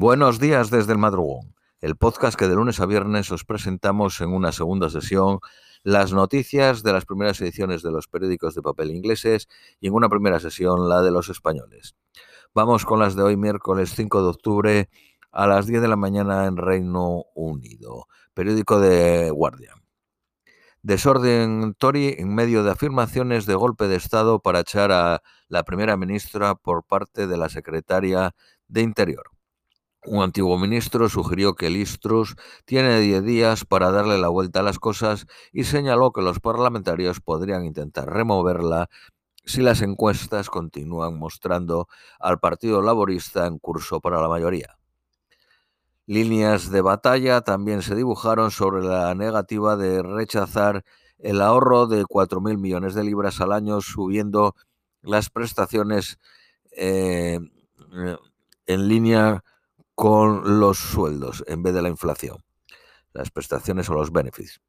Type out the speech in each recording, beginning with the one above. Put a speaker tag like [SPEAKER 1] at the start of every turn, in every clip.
[SPEAKER 1] Buenos días desde el madrugón, el podcast que de lunes a viernes os presentamos en una segunda sesión las noticias de las primeras ediciones de los periódicos de papel ingleses y en una primera sesión la de los españoles. Vamos con las de hoy miércoles 5 de octubre a las 10 de la mañana en Reino Unido, periódico de Guardian. Desorden Tory en medio de afirmaciones de golpe de Estado para echar a la primera ministra por parte de la secretaria de Interior. Un antiguo ministro sugirió que Listrus tiene 10 días para darle la vuelta a las cosas y señaló que los parlamentarios podrían intentar removerla si las encuestas continúan mostrando al Partido Laborista en curso para la mayoría. Líneas de batalla también se dibujaron sobre la negativa de rechazar el ahorro de 4.000 millones de libras al año, subiendo las prestaciones eh, en línea con los sueldos en vez de la inflación, las prestaciones o los benefits.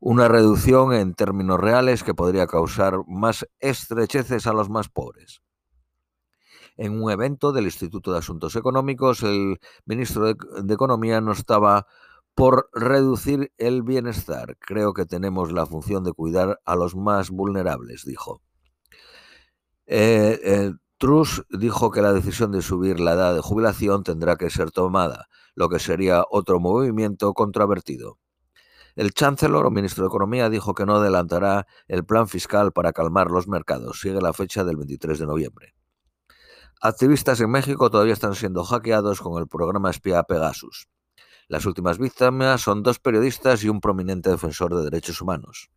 [SPEAKER 1] Una reducción en términos reales que podría causar más estrecheces a los más pobres. En un evento del Instituto de Asuntos Económicos, el ministro de, Economía no estaba por reducir el bienestar. Creo que tenemos la función de cuidar a los más vulnerables, dijo. Eh, eh, Truss dijo que la decisión de subir la edad de jubilación tendrá que ser tomada, lo que sería otro movimiento controvertido. El chancellor o ministro de Economía dijo que no adelantará el plan fiscal para calmar los mercados. Sigue la fecha del 23 de noviembre. Activistas en México todavía están siendo hackeados con el programa espía Pegasus. Las últimas víctimas son dos periodistas y un prominente defensor de derechos humanos.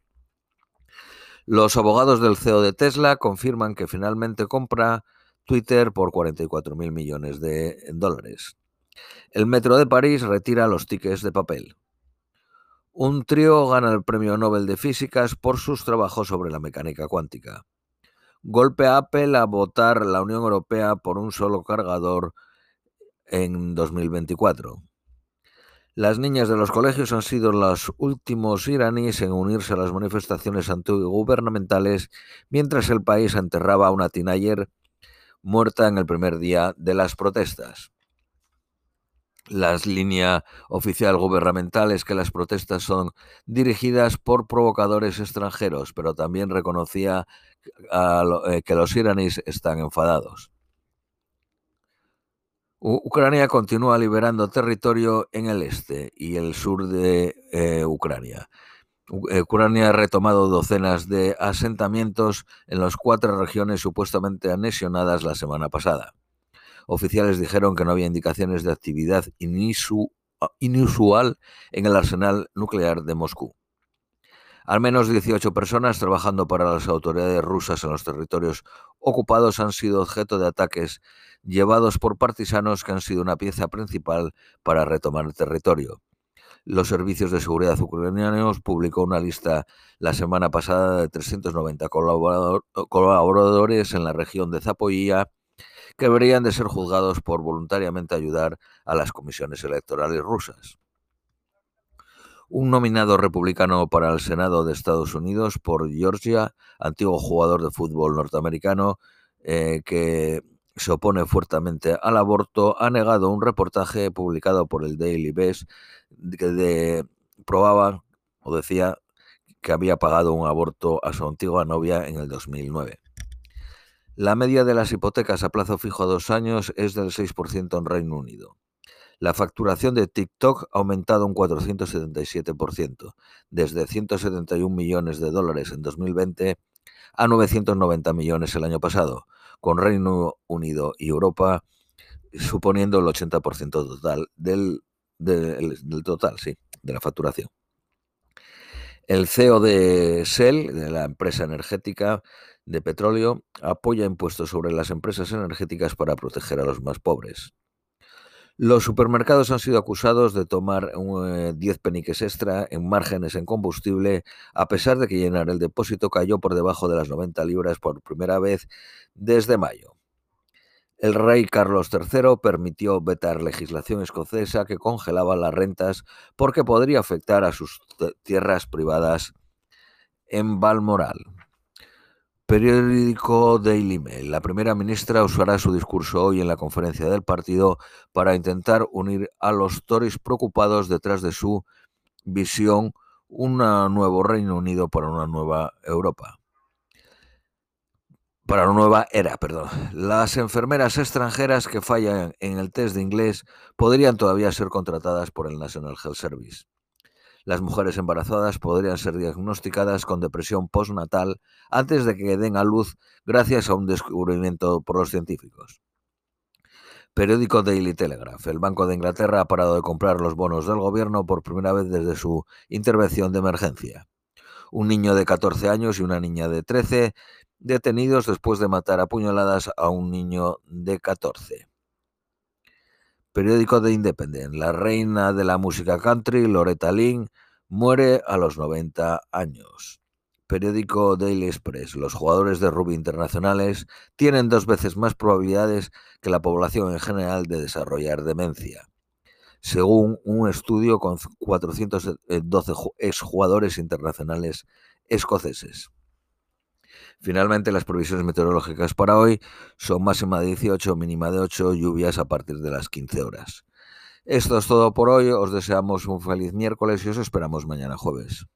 [SPEAKER 1] Los abogados del CEO de Tesla confirman que finalmente compra Twitter por 44 mil millones de dólares. El Metro de París retira los tickets de papel. Un trío gana el Premio Nobel de Físicas por sus trabajos sobre la mecánica cuántica. Golpe a Apple a votar la Unión Europea por un solo cargador en 2024. Las niñas de los colegios han sido los últimos iraníes en unirse a las manifestaciones antigubernamentales mientras el país enterraba a una teenager muerta en el primer día de las protestas. La línea oficial gubernamental es que las protestas son dirigidas por provocadores extranjeros, pero también reconocía eh, que los iraníes están enfadados. Ucrania continúa liberando territorio en el este y el sur de eh, Ucrania. Eh, Ucrania ha retomado docenas de asentamientos en las cuatro regiones supuestamente anexionadas la semana pasada. Oficiales dijeron que no había indicaciones de actividad inusual en el arsenal nuclear de Moscú. Al menos 18 personas trabajando para las autoridades rusas en los territorios ocupados han sido objeto de ataques llevados por partisanos que han sido una pieza principal para retomar el territorio los servicios de seguridad ucranianos publicó una lista la semana pasada de 390 colaboradores en la región de Zapoyía que deberían de ser juzgados por voluntariamente ayudar a las comisiones electorales rusas. Un nominado republicano para el Senado de Estados Unidos por Georgia, antiguo jugador de fútbol norteamericano, eh, que se opone fuertemente al aborto, ha negado un reportaje publicado por el Daily Beast que probaba o decía que había pagado un aborto a su antigua novia en el 2009. La media de las hipotecas a plazo fijo a dos años es del 6% en Reino Unido. La facturación de TikTok ha aumentado un 477%, desde 171 millones de dólares en 2020 a 990 millones el año pasado, con Reino Unido y Europa suponiendo el 80% total del, del, total, sí, de la facturación. El CEO de Shell, de la empresa energética de petróleo, apoya impuestos sobre las empresas energéticas para proteger a los más pobres. Los supermercados han sido acusados de tomar 10 eh, peniques extra en márgenes en combustible, a pesar de que llenar el depósito cayó por debajo de las 90 libras por primera vez desde mayo. El rey Carlos III permitió vetar legislación escocesa que congelaba las rentas porque podría afectar a sus tierras privadas en Balmoral. Periódico Daily Mail. La primera ministra usará su discurso hoy en la conferencia del partido para intentar unir a los Tories preocupados detrás de su visión un nuevo Reino Unido para una nueva Europa. Para una nueva era, perdón. Las enfermeras extranjeras que fallan en el test de inglés podrían todavía ser contratadas por el National Health Service. Las mujeres embarazadas podrían ser diagnosticadas con depresión postnatal antes de que den a luz gracias a un descubrimiento por los científicos. Periódico Daily Telegraph. El Banco de Inglaterra ha parado de comprar los bonos del gobierno por primera vez desde su intervención de emergencia. Un niño de 14 años y una niña de 13 detenidos después de matar a puñaladas a un niño de 14. Periódico de Independent. La reina de la música country, Loretta Lynn, muere a los 90 años. Periódico Daily Express. Los jugadores de rugby internacionales tienen dos veces más probabilidades que la población en general de desarrollar demencia, según un estudio con 412 exjugadores internacionales escoceses. Finalmente, las previsiones meteorológicas para hoy son máxima de 18, mínima de 8, lluvias a partir de las 15 horas. Esto es todo por hoy, os deseamos un feliz miércoles y os esperamos mañana jueves.